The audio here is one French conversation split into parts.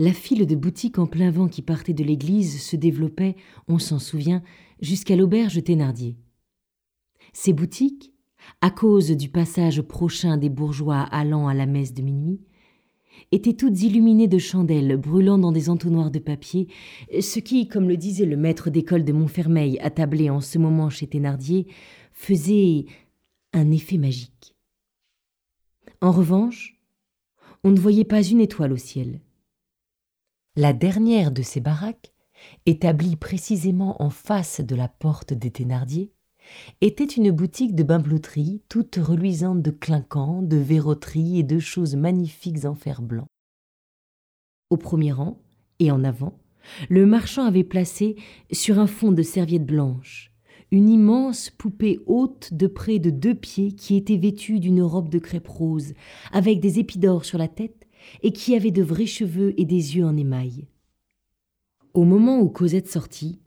La file de boutiques en plein vent qui partait de l'église se développait, on s'en souvient, jusqu'à l'auberge Thénardier. Ces boutiques, à cause du passage prochain des bourgeois allant à la messe de minuit, étaient toutes illuminées de chandelles brûlant dans des entonnoirs de papier, ce qui, comme le disait le maître d'école de Montfermeil attablé en ce moment chez Thénardier, faisait un effet magique. En revanche, on ne voyait pas une étoile au ciel. La dernière de ces baraques, établie précisément en face de la porte des Thénardier, était une boutique de bimbeloterie toute reluisante de clinquants, de verroteries et de choses magnifiques en fer blanc. Au premier rang, et en avant, le marchand avait placé, sur un fond de serviette blanche, une immense poupée haute de près de deux pieds qui était vêtue d'une robe de crêpe rose, avec des épis d'or sur la tête et qui avait de vrais cheveux et des yeux en émail. Au moment où Cosette sortit,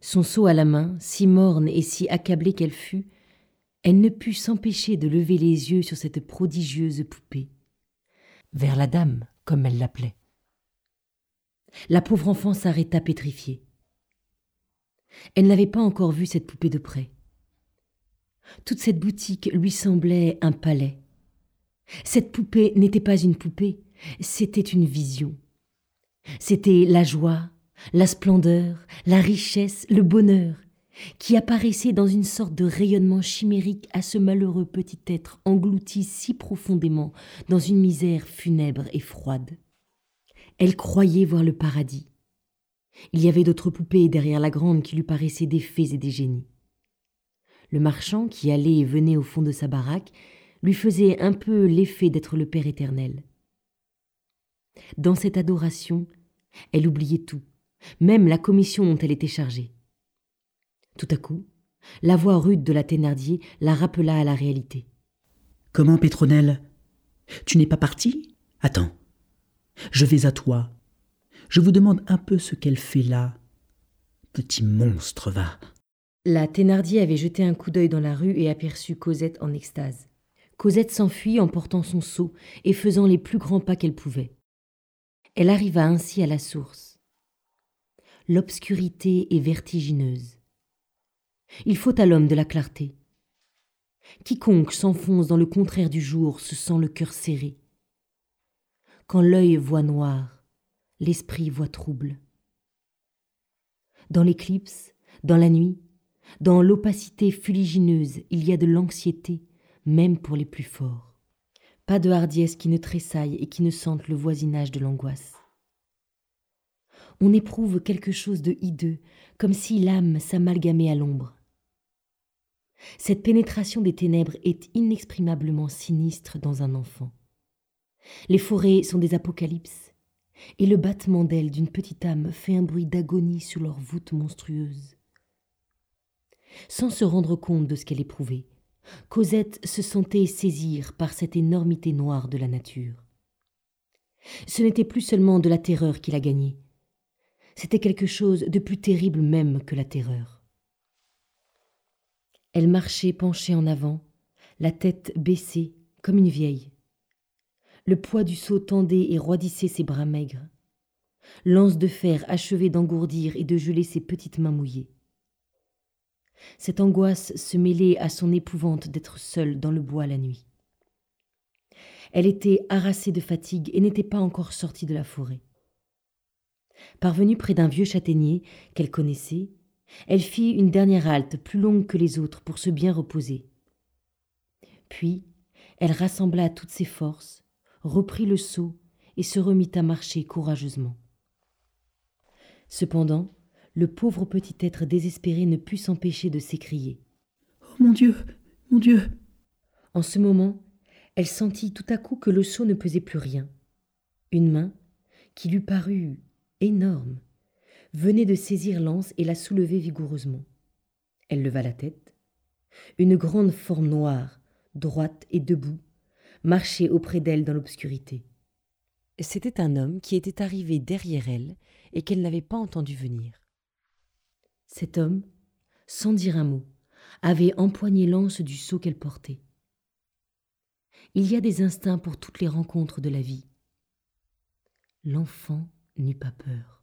son seau à la main, si morne et si accablée qu'elle fut, elle ne put s'empêcher de lever les yeux sur cette prodigieuse poupée, vers la dame, comme elle l'appelait. La pauvre enfant s'arrêta pétrifiée. Elle n'avait pas encore vu cette poupée de près. Toute cette boutique lui semblait un palais. Cette poupée n'était pas une poupée, c'était une vision. C'était la joie, la splendeur, la richesse, le bonheur, qui apparaissaient dans une sorte de rayonnement chimérique à ce malheureux petit être englouti si profondément dans une misère funèbre et froide. Elle croyait voir le paradis. Il y avait d'autres poupées derrière la grande qui lui paraissaient des fées et des génies. Le marchand qui allait et venait au fond de sa baraque lui faisait un peu l'effet d'être le Père éternel. Dans cette adoration, elle oubliait tout, même la commission dont elle était chargée. Tout à coup, la voix rude de la Thénardier la rappela à la réalité. Comment, Pétronelle? Tu n'es pas partie? Attends. Je vais à toi. Je vous demande un peu ce qu'elle fait là. Petit monstre, va. La Thénardier avait jeté un coup d'œil dans la rue et aperçut Cosette en extase. Cosette s'enfuit en portant son seau et faisant les plus grands pas qu'elle pouvait. Elle arriva ainsi à la source. L'obscurité est vertigineuse. Il faut à l'homme de la clarté. Quiconque s'enfonce dans le contraire du jour se sent le cœur serré. Quand l'œil voit noir, l'esprit voit trouble. Dans l'éclipse, dans la nuit, dans l'opacité fuligineuse, il y a de l'anxiété, même pour les plus forts. Pas de hardiesse qui ne tressaille et qui ne sente le voisinage de l'angoisse. On éprouve quelque chose de hideux, comme si l'âme s'amalgamait à l'ombre. Cette pénétration des ténèbres est inexprimablement sinistre dans un enfant. Les forêts sont des apocalypses, et le battement d'ailes d'une petite âme fait un bruit d'agonie sur leur voûte monstrueuse. Sans se rendre compte de ce qu'elle éprouvait, Cosette se sentait saisir par cette énormité noire de la nature. Ce n'était plus seulement de la terreur qui la gagnait, c'était quelque chose de plus terrible même que la terreur. Elle marchait penchée en avant, la tête baissée, comme une vieille. Le poids du seau tendait et roidissait ses bras maigres. L'anse de fer achevait d'engourdir et de geler ses petites mains mouillées. Cette angoisse se mêlait à son épouvante d'être seule dans le bois la nuit. Elle était harassée de fatigue et n'était pas encore sortie de la forêt. Parvenue près d'un vieux châtaignier qu'elle connaissait, elle fit une dernière halte plus longue que les autres pour se bien reposer. Puis, elle rassembla toutes ses forces, reprit le seau et se remit à marcher courageusement. Cependant, le pauvre petit être désespéré ne put s'empêcher de s'écrier. Oh mon Dieu. Mon Dieu. En ce moment, elle sentit tout à coup que le seau ne pesait plus rien. Une main, qui lui parut énorme, venait de saisir l'anse et la soulever vigoureusement. Elle leva la tête. Une grande forme noire, droite et debout, marchait auprès d'elle dans l'obscurité. C'était un homme qui était arrivé derrière elle et qu'elle n'avait pas entendu venir. Cet homme, sans dire un mot, avait empoigné l'anse du seau qu'elle portait. Il y a des instincts pour toutes les rencontres de la vie. L'enfant n'eut pas peur.